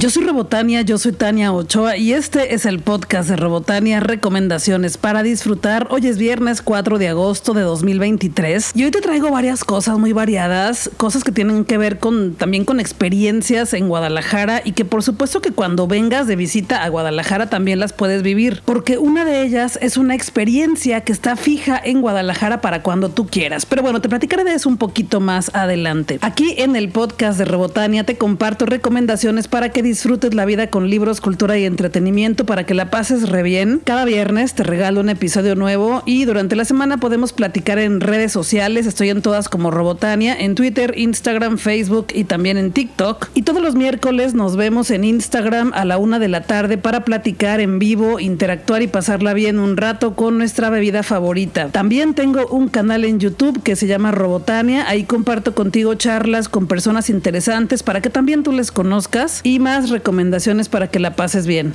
Yo soy Robotania, yo soy Tania Ochoa y este es el podcast de Robotania Recomendaciones para disfrutar. Hoy es viernes 4 de agosto de 2023 y hoy te traigo varias cosas muy variadas, cosas que tienen que ver con también con experiencias en Guadalajara y que por supuesto que cuando vengas de visita a Guadalajara también las puedes vivir, porque una de ellas es una experiencia que está fija en Guadalajara para cuando tú quieras. Pero bueno, te platicaré de eso un poquito más adelante. Aquí en el podcast de Robotania te comparto recomendaciones para que disfrutes la vida con libros, cultura y entretenimiento para que la pases re bien. Cada viernes te regalo un episodio nuevo y durante la semana podemos platicar en redes sociales. Estoy en todas como Robotania, en Twitter, Instagram, Facebook y también en TikTok. Y todos los miércoles nos vemos en Instagram a la una de la tarde para platicar en vivo, interactuar y pasarla bien un rato con nuestra bebida favorita. También tengo un canal en YouTube que se llama Robotania. Ahí comparto contigo charlas con personas interesantes para que también tú les conozcas y más recomendaciones para que la pases bien.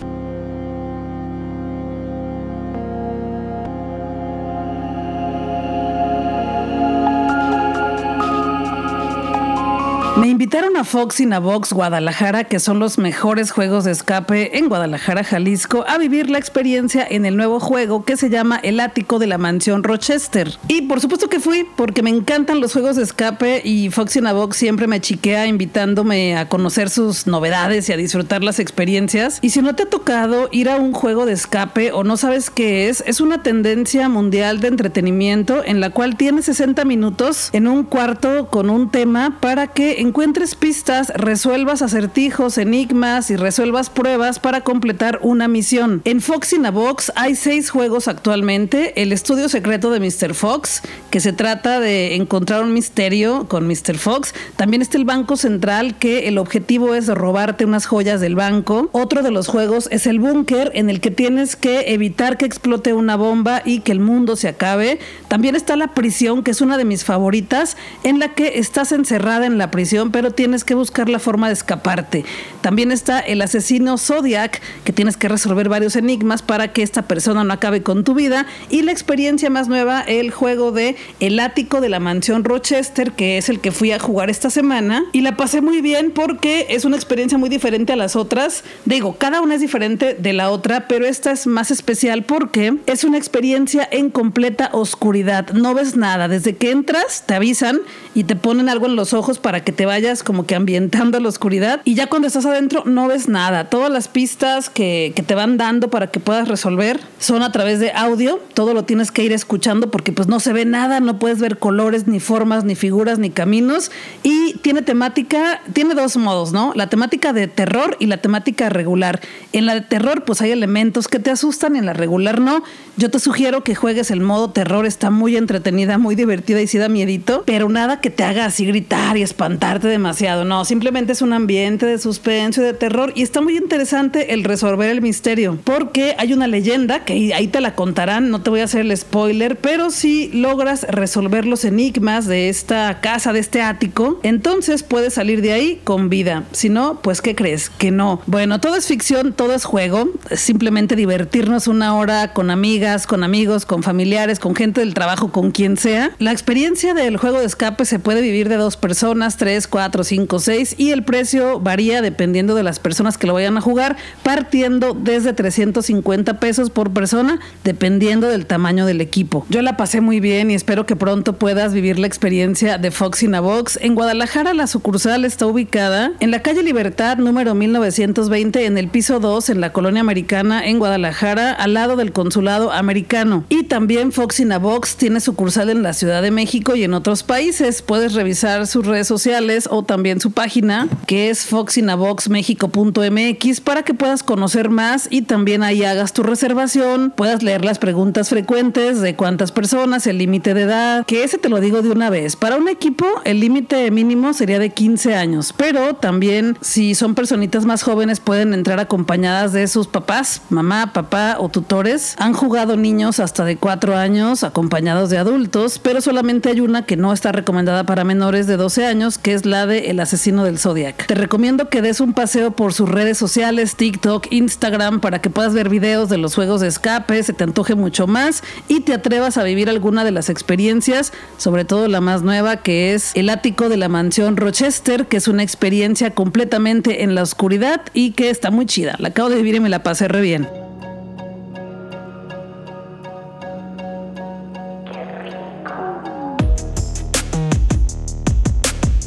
Invitaron a Fox y Vox Guadalajara, que son los mejores juegos de escape en Guadalajara, Jalisco, a vivir la experiencia en el nuevo juego que se llama El Ático de la Mansión Rochester. Y por supuesto que fui, porque me encantan los juegos de escape y Fox y Vox siempre me chiquea invitándome a conocer sus novedades y a disfrutar las experiencias. Y si no te ha tocado ir a un juego de escape o no sabes qué es, es una tendencia mundial de entretenimiento en la cual tienes 60 minutos en un cuarto con un tema para que encuentres pistas, resuelvas acertijos, enigmas y resuelvas pruebas para completar una misión. En Fox in a Box hay seis juegos actualmente. El estudio secreto de Mr. Fox, que se trata de encontrar un misterio con Mr. Fox. También está el Banco Central, que el objetivo es robarte unas joyas del banco. Otro de los juegos es el Búnker, en el que tienes que evitar que explote una bomba y que el mundo se acabe. También está la prisión, que es una de mis favoritas, en la que estás encerrada en la prisión pero tienes que buscar la forma de escaparte. También está el asesino Zodiac, que tienes que resolver varios enigmas para que esta persona no acabe con tu vida. Y la experiencia más nueva, el juego de El ático de la mansión Rochester, que es el que fui a jugar esta semana. Y la pasé muy bien porque es una experiencia muy diferente a las otras. Digo, cada una es diferente de la otra, pero esta es más especial porque es una experiencia en completa oscuridad. No ves nada. Desde que entras, te avisan y te ponen algo en los ojos para que te vayas como que ambientando la oscuridad y ya cuando estás adentro no ves nada. Todas las pistas que, que, te van dando para que puedas resolver son a través de audio. Todo lo tienes que ir escuchando porque pues no se ve nada, no puedes ver colores, ni formas, ni figuras, ni caminos. Y tiene temática, tiene dos modos, ¿no? La temática de terror y la temática regular. En la de terror pues hay elementos que te asustan, en la regular no. Yo te sugiero que juegues el modo terror, está muy entretenida, muy divertida y sí da miedito, pero nada que te haga así gritar y espantar demasiado. No, simplemente es un ambiente de suspenso y de terror y está muy interesante el resolver el misterio porque hay una leyenda que ahí te la contarán, no te voy a hacer el spoiler, pero si logras resolver los enigmas de esta casa, de este ático, entonces puedes salir de ahí con vida. Si no, pues ¿qué crees? Que no. Bueno, todo es ficción, todo es juego, simplemente divertirnos una hora con amigas, con amigos, con familiares, con gente del trabajo, con quien sea. La experiencia del juego de escape se puede vivir de dos personas, tres 4, 5, 6 y el precio varía dependiendo de las personas que lo vayan a jugar, partiendo desde 350 pesos por persona, dependiendo del tamaño del equipo. Yo la pasé muy bien y espero que pronto puedas vivir la experiencia de Fox in. En Guadalajara la sucursal está ubicada en la calle Libertad número 1920 en el piso 2 en la colonia americana en Guadalajara al lado del consulado americano. Y también Fox in tiene sucursal en la Ciudad de México y en otros países. Puedes revisar sus redes sociales o también su página que es foxinavoxmexico.mx para que puedas conocer más y también ahí hagas tu reservación, puedas leer las preguntas frecuentes de cuántas personas, el límite de edad, que ese te lo digo de una vez. Para un equipo el límite mínimo sería de 15 años, pero también si son personitas más jóvenes pueden entrar acompañadas de sus papás, mamá, papá o tutores. Han jugado niños hasta de 4 años acompañados de adultos, pero solamente hay una que no está recomendada para menores de 12 años, que es la de El asesino del Zodiac. Te recomiendo que des un paseo por sus redes sociales, TikTok, Instagram, para que puedas ver videos de los juegos de escape, se te antoje mucho más y te atrevas a vivir alguna de las experiencias, sobre todo la más nueva que es el ático de la mansión Rochester, que es una experiencia completamente en la oscuridad y que está muy chida. La acabo de vivir y me la pasé re bien.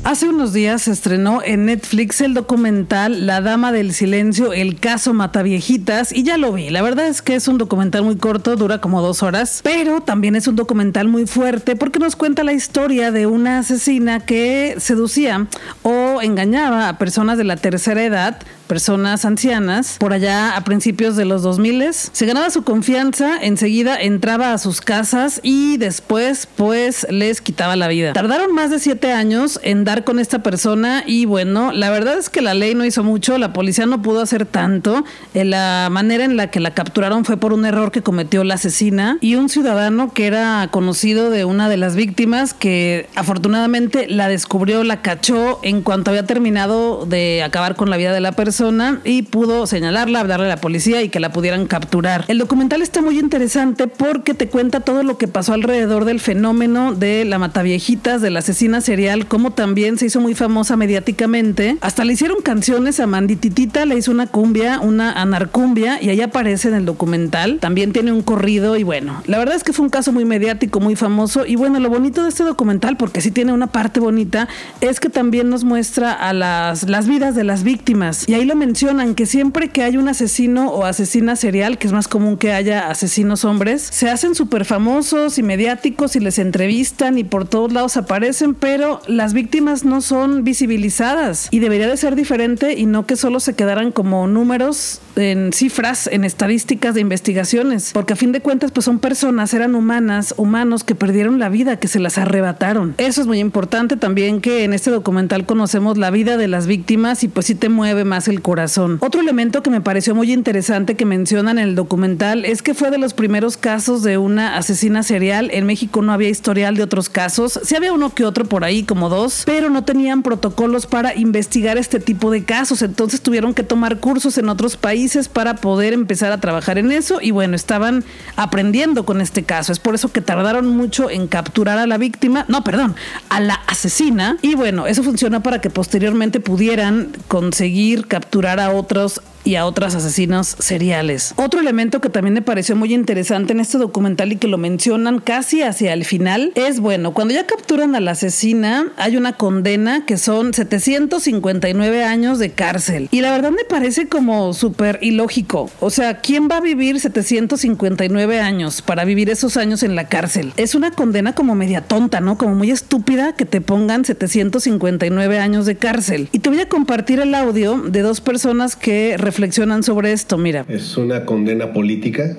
Hace unos días se estrenó en Netflix el documental La Dama del Silencio, el caso Mataviejitas, y ya lo vi. La verdad es que es un documental muy corto, dura como dos horas, pero también es un documental muy fuerte porque nos cuenta la historia de una asesina que seducía o engañaba a personas de la tercera edad personas ancianas por allá a principios de los 2000 se ganaba su confianza, enseguida entraba a sus casas y después pues les quitaba la vida. Tardaron más de siete años en dar con esta persona y bueno, la verdad es que la ley no hizo mucho, la policía no pudo hacer tanto, eh, la manera en la que la capturaron fue por un error que cometió la asesina y un ciudadano que era conocido de una de las víctimas que afortunadamente la descubrió, la cachó en cuanto había terminado de acabar con la vida de la persona y pudo señalarla, darle a la policía y que la pudieran capturar. El documental está muy interesante porque te cuenta todo lo que pasó alrededor del fenómeno de la mataviejitas, de la asesina serial, como también se hizo muy famosa mediáticamente. Hasta le hicieron canciones a Mandititita, le hizo una cumbia, una anarcumbia y ahí aparece en el documental. También tiene un corrido y bueno, la verdad es que fue un caso muy mediático, muy famoso y bueno, lo bonito de este documental, porque sí tiene una parte bonita, es que también nos muestra a las, las vidas de las víctimas y ahí lo mencionan que siempre que hay un asesino o asesina serial, que es más común que haya asesinos hombres, se hacen súper famosos y mediáticos y les entrevistan y por todos lados aparecen, pero las víctimas no son visibilizadas y debería de ser diferente y no que solo se quedaran como números en cifras, en estadísticas de investigaciones, porque a fin de cuentas pues son personas, eran humanas, humanos que perdieron la vida, que se las arrebataron. Eso es muy importante también que en este documental conocemos la vida de las víctimas y pues sí te mueve más el corazón. Otro elemento que me pareció muy interesante que mencionan en el documental es que fue de los primeros casos de una asesina serial. En México no había historial de otros casos. Sí había uno que otro por ahí, como dos, pero no tenían protocolos para investigar este tipo de casos. Entonces tuvieron que tomar cursos en otros países para poder empezar a trabajar en eso. Y bueno, estaban aprendiendo con este caso. Es por eso que tardaron mucho en capturar a la víctima. No, perdón, a la asesina. Y bueno, eso funciona para que posteriormente pudieran conseguir capturar capturar a otros y a otros asesinos seriales. Otro elemento que también me pareció muy interesante en este documental y que lo mencionan casi hacia el final es, bueno, cuando ya capturan a la asesina, hay una condena que son 759 años de cárcel. Y la verdad me parece como súper ilógico. O sea, ¿quién va a vivir 759 años para vivir esos años en la cárcel? Es una condena como media tonta, ¿no? Como muy estúpida que te pongan 759 años de cárcel. Y te voy a compartir el audio de dos personas que reflexionan sobre esto? Mira. Es una condena política,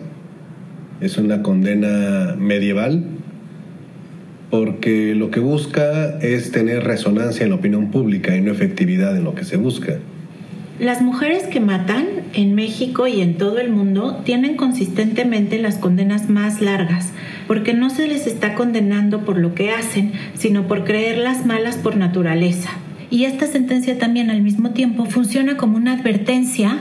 es una condena medieval, porque lo que busca es tener resonancia en la opinión pública y no efectividad en lo que se busca. Las mujeres que matan en México y en todo el mundo tienen consistentemente las condenas más largas, porque no se les está condenando por lo que hacen, sino por creerlas malas por naturaleza. Y esta sentencia también al mismo tiempo funciona como una advertencia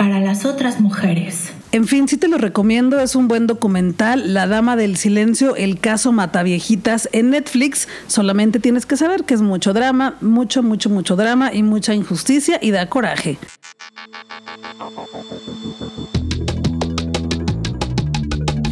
para las otras mujeres. En fin, sí te lo recomiendo, es un buen documental, La Dama del Silencio, el caso Mataviejitas en Netflix. Solamente tienes que saber que es mucho drama, mucho, mucho, mucho drama y mucha injusticia y da coraje.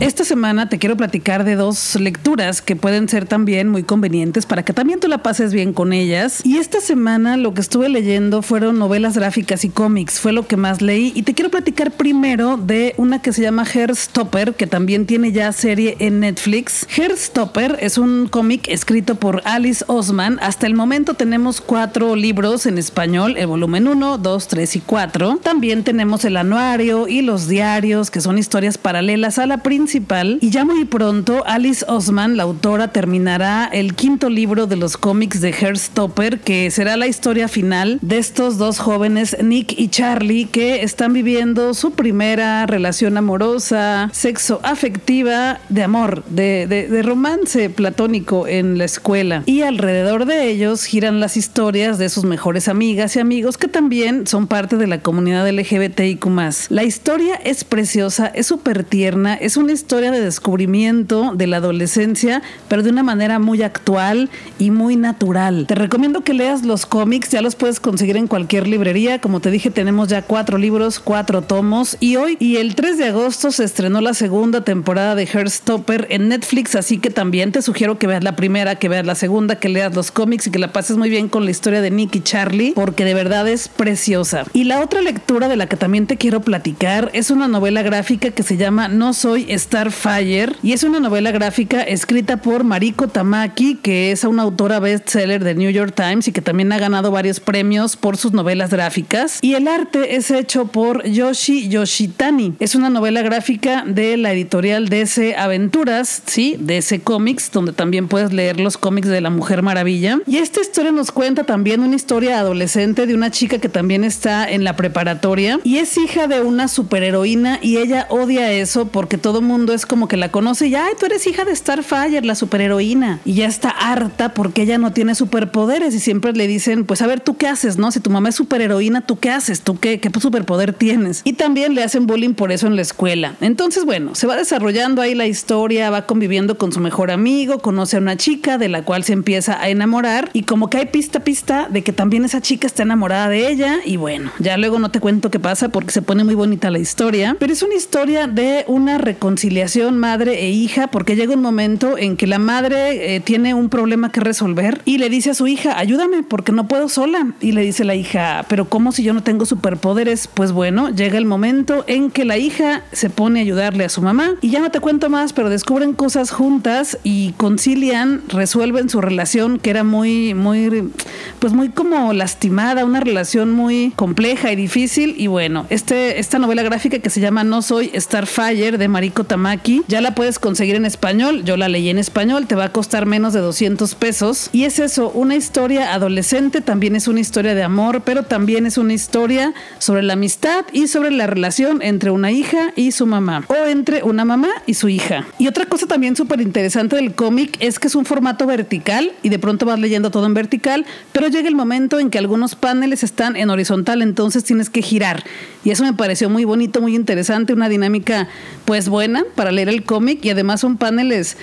Esta semana te quiero platicar de dos lecturas que pueden ser también muy convenientes para que también tú la pases bien con ellas. Y esta semana lo que estuve leyendo fueron novelas gráficas y cómics, fue lo que más leí. Y te quiero platicar primero de una que se llama Stopper, que también tiene ya serie en Netflix. Stopper es un cómic escrito por Alice Osman. Hasta el momento tenemos cuatro libros en español, el volumen 1, 2, 3 y 4. También tenemos el anuario y los diarios, que son historias paralelas a la princesa principal y ya muy pronto Alice Osman, la autora, terminará el quinto libro de los cómics de Heartstopper, que será la historia final de estos dos jóvenes, Nick y Charlie, que están viviendo su primera relación amorosa, sexo afectiva, de amor, de, de romance platónico en la escuela. Y alrededor de ellos giran las historias de sus mejores amigas y amigos que también son parte de la comunidad LGBTIQ. La historia es preciosa, es súper tierna, es una historia de descubrimiento de la adolescencia, pero de una manera muy actual y muy natural. Te recomiendo que leas los cómics, ya los puedes conseguir en cualquier librería. Como te dije, tenemos ya cuatro libros, cuatro tomos. Y hoy y el 3 de agosto se estrenó la segunda temporada de Heartstopper en Netflix, así que también te sugiero que veas la primera, que veas la segunda, que leas los cómics y que la pases muy bien con la historia de Nick y Charlie, porque de verdad es preciosa. Y la otra lectura de la que también te quiero platicar es una novela gráfica que se llama No Soy Starfire y es una novela gráfica escrita por Mariko Tamaki, que es una autora bestseller del New York Times y que también ha ganado varios premios por sus novelas gráficas. Y el arte es hecho por Yoshi Yoshitani. Es una novela gráfica de la editorial DC Aventuras, sí, DC Comics, donde también puedes leer los cómics de la Mujer Maravilla. Y esta historia nos cuenta también una historia adolescente de una chica que también está en la preparatoria y es hija de una superheroína y ella odia eso porque todo el mundo es como que la conoce y, ay, tú eres hija de Starfire, la superheroína. Y ya está harta porque ella no tiene superpoderes y siempre le dicen, pues a ver, ¿tú qué haces, no? Si tu mamá es superheroína, ¿tú qué haces? ¿Tú qué, qué superpoder tienes? Y también le hacen bullying por eso en la escuela. Entonces, bueno, se va desarrollando ahí la historia, va conviviendo con su mejor amigo, conoce a una chica de la cual se empieza a enamorar y como que hay pista pista de que también esa chica está enamorada de ella y bueno, ya luego no te cuento qué pasa porque se pone muy bonita la historia, pero es una historia de una reconciliación madre e hija, porque llega un momento en que la madre eh, tiene un problema que resolver y le dice a su hija, ayúdame porque no puedo sola. Y le dice la hija, pero ¿cómo si yo no tengo superpoderes? Pues bueno, llega el momento en que la hija se pone a ayudarle a su mamá y ya no te cuento más, pero descubren cosas juntas y concilian, resuelven su relación que era muy, muy, pues muy como lastimada, una relación muy compleja y difícil y bueno, este, esta novela gráfica que se llama No Soy Starfire de Mariko Tamaki. Ya la puedes conseguir en español. Yo la leí en español. Te va a costar menos de 200 pesos. Y es eso, una historia adolescente. También es una historia de amor, pero también es una historia sobre la amistad y sobre la relación entre una hija y su mamá. O entre una mamá y su hija. Y otra cosa también súper interesante del cómic es que es un formato vertical y de pronto vas leyendo todo en vertical, pero llega el momento en que algunos paneles están en horizontal, entonces tienes que girar. Y eso me pareció muy bonito, muy interesante, una dinámica pues buena para leer el cómic y además son paneles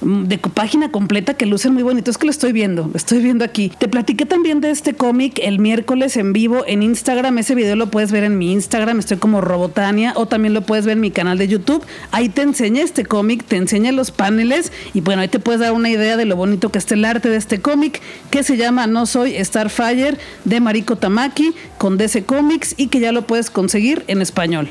mm, de página completa que lucen muy bonito. Es que lo estoy viendo, lo estoy viendo aquí. Te platiqué también de este cómic el miércoles en vivo en Instagram. Ese video lo puedes ver en mi Instagram, estoy como Robotania, o también lo puedes ver en mi canal de YouTube. Ahí te enseña este cómic, te enseña los paneles y bueno, ahí te puedes dar una idea de lo bonito que está el arte de este cómic que se llama No Soy Starfire de Mariko Tamaki con DC Comics y que ya lo puedes conseguir en español.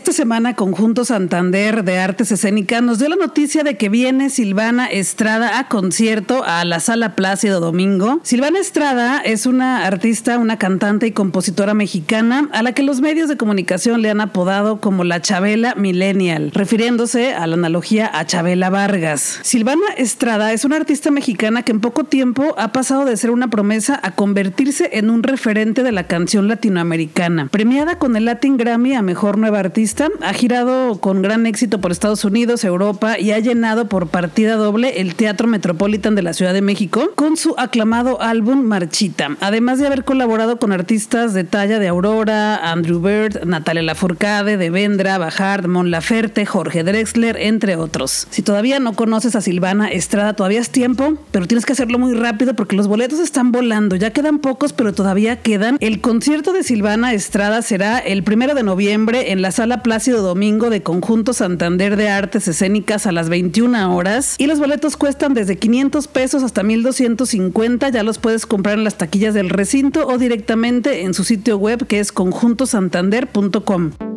Esta semana Conjunto Santander de Artes Escénicas nos dio la noticia de que viene Silvana Estrada a concierto a la Sala Plácido Domingo. Silvana Estrada es una artista, una cantante y compositora mexicana a la que los medios de comunicación le han apodado como la Chabela Millennial, refiriéndose a la analogía a Chabela Vargas. Silvana Estrada es una artista mexicana que en poco tiempo ha pasado de ser una promesa a convertirse en un referente de la canción latinoamericana. Premiada con el Latin Grammy a Mejor Nueva Artista ha girado con gran éxito por Estados Unidos, Europa y ha llenado por partida doble el Teatro Metropolitan de la Ciudad de México con su aclamado álbum Marchita. Además de haber colaborado con artistas de talla de Aurora, Andrew Bird, Natalia Lafourcade, De Vendra, Bajard, Mon Laferte, Jorge Drexler, entre otros. Si todavía no conoces a Silvana Estrada, todavía es tiempo, pero tienes que hacerlo muy rápido porque los boletos están volando. Ya quedan pocos, pero todavía quedan. El concierto de Silvana Estrada será el primero de noviembre en la sala Plácido Domingo de Conjunto Santander de Artes Escénicas a las 21 horas y los boletos cuestan desde 500 pesos hasta 1250. Ya los puedes comprar en las taquillas del recinto o directamente en su sitio web que es conjuntosantander.com.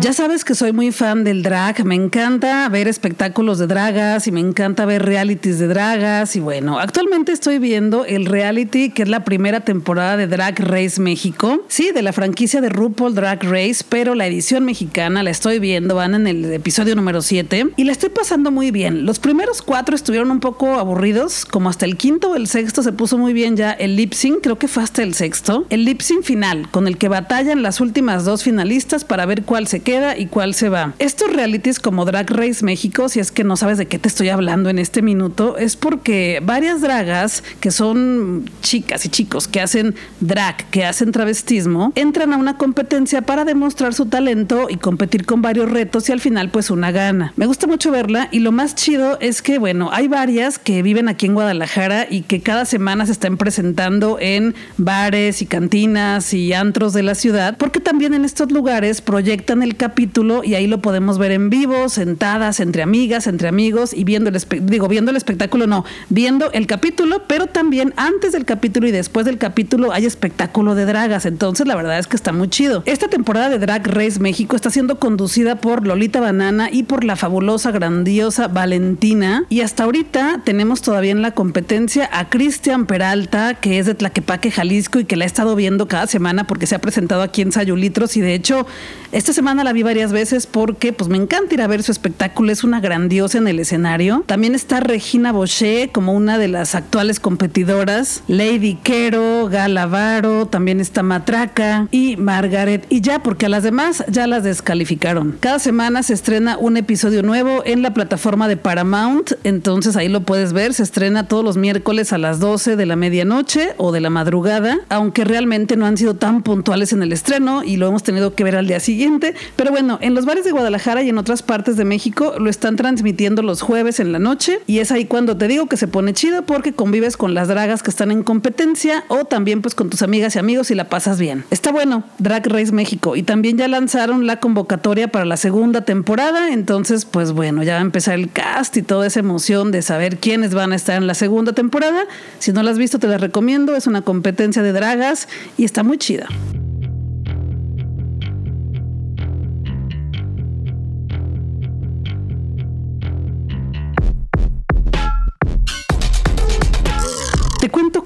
Ya sabes que soy muy fan del drag, me encanta ver espectáculos de dragas y me encanta ver realities de dragas y bueno, actualmente estoy viendo el reality que es la primera temporada de Drag Race México, sí, de la franquicia de RuPaul Drag Race, pero la edición mexicana la estoy viendo, van en el episodio número 7 y la estoy pasando muy bien. Los primeros cuatro estuvieron un poco aburridos, como hasta el quinto o el sexto se puso muy bien ya el lip sync, creo que fue hasta el sexto, el lip sync final, con el que batallan las últimas dos finalistas para ver cuál se queda y cuál se va. Estos realities como Drag Race México, si es que no sabes de qué te estoy hablando en este minuto, es porque varias dragas que son chicas y chicos que hacen drag, que hacen travestismo, entran a una competencia para demostrar su talento y competir con varios retos y al final pues una gana. Me gusta mucho verla y lo más chido es que bueno, hay varias que viven aquí en Guadalajara y que cada semana se están presentando en bares y cantinas y antros de la ciudad, porque también en estos lugares proyectan el capítulo y ahí lo podemos ver en vivo, sentadas entre amigas, entre amigos y viendo el digo, viendo el espectáculo no, viendo el capítulo, pero también antes del capítulo y después del capítulo hay espectáculo de dragas, entonces la verdad es que está muy chido. Esta temporada de Drag Race México está siendo conducida por Lolita Banana y por la fabulosa, grandiosa Valentina. Y hasta ahorita tenemos todavía en la competencia a Cristian Peralta, que es de Tlaquepaque, Jalisco y que la he estado viendo cada semana porque se ha presentado aquí en Sayulitros. Y de hecho esta semana la vi varias veces porque pues me encanta ir a ver su espectáculo, es una grandiosa en el escenario. También está Regina Boucher como una de las actuales competidoras, Lady Quero, Galavaro, también está Matraca y Margaret y ya porque a las demás ya las descalificaron. Cada semana se estrena un episodio nuevo en la plataforma de Paramount, entonces ahí lo puedes ver, se estrena todos los miércoles a las 12 de la medianoche o de la madrugada, aunque realmente no han sido tan puntuales en el estreno y lo hemos tenido que ver al día siguiente pero bueno, en los bares de Guadalajara y en otras partes de México lo están transmitiendo los jueves en la noche y es ahí cuando te digo que se pone chido porque convives con las dragas que están en competencia o también pues con tus amigas y amigos y la pasas bien. Está bueno, Drag Race México y también ya lanzaron la convocatoria para la segunda temporada, entonces pues bueno, ya va a empezar el cast y toda esa emoción de saber quiénes van a estar en la segunda temporada. Si no la has visto te la recomiendo, es una competencia de dragas y está muy chida.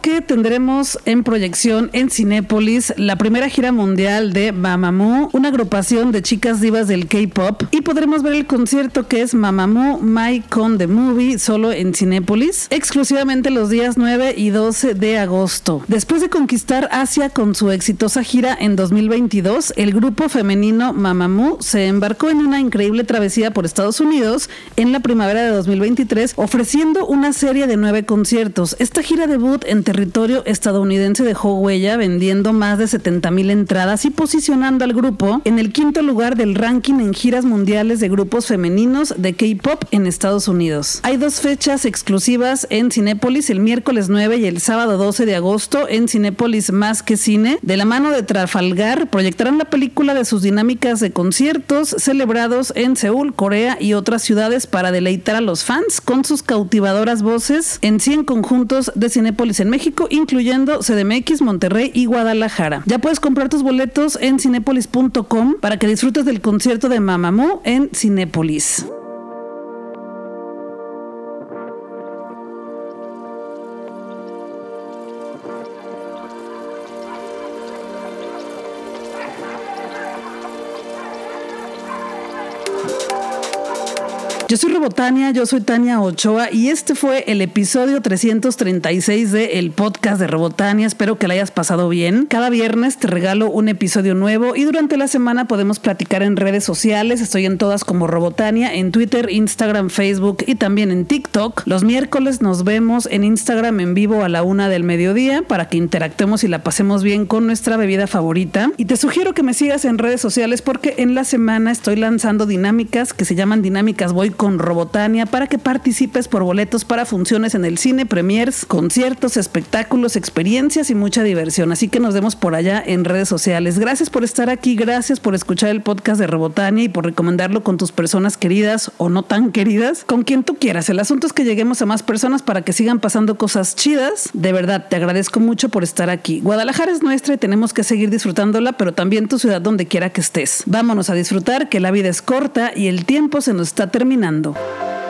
Que tendremos en proyección en Cinépolis la primera gira mundial de Mamamoo, una agrupación de chicas divas del K-pop, y podremos ver el concierto que es Mamamoo My Con the Movie solo en Cinépolis, exclusivamente los días 9 y 12 de agosto. Después de conquistar Asia con su exitosa gira en 2022, el grupo femenino Mamamoo se embarcó en una increíble travesía por Estados Unidos en la primavera de 2023, ofreciendo una serie de nueve conciertos. Esta gira de en territorio estadounidense dejó huella vendiendo más de 70 mil entradas y posicionando al grupo en el quinto lugar del ranking en giras mundiales de grupos femeninos de K-pop en Estados Unidos. Hay dos fechas exclusivas en Cinépolis, el miércoles 9 y el sábado 12 de agosto en Cinépolis Más que Cine. De la mano de Trafalgar proyectarán la película de sus dinámicas de conciertos celebrados en Seúl, Corea y otras ciudades para deleitar a los fans con sus cautivadoras voces en 100 conjuntos de Cinépolis en México, incluyendo CDMX, Monterrey y Guadalajara. Ya puedes comprar tus boletos en cinepolis.com para que disfrutes del concierto de Mamamoo en Cinépolis. Yo soy Robotania, yo soy Tania Ochoa y este fue el episodio 336 de el podcast de Robotania. Espero que la hayas pasado bien. Cada viernes te regalo un episodio nuevo y durante la semana podemos platicar en redes sociales. Estoy en todas como Robotania, en Twitter, Instagram, Facebook y también en TikTok. Los miércoles nos vemos en Instagram en vivo a la una del mediodía para que interactuemos y la pasemos bien con nuestra bebida favorita. Y te sugiero que me sigas en redes sociales porque en la semana estoy lanzando dinámicas que se llaman dinámicas Boy con Robotania para que participes por boletos para funciones en el cine, premiers, conciertos, espectáculos, experiencias y mucha diversión. Así que nos vemos por allá en redes sociales. Gracias por estar aquí, gracias por escuchar el podcast de Robotania y por recomendarlo con tus personas queridas o no tan queridas, con quien tú quieras. El asunto es que lleguemos a más personas para que sigan pasando cosas chidas. De verdad, te agradezco mucho por estar aquí. Guadalajara es nuestra y tenemos que seguir disfrutándola, pero también tu ciudad donde quiera que estés. Vámonos a disfrutar que la vida es corta y el tiempo se nos está terminando. Fernando.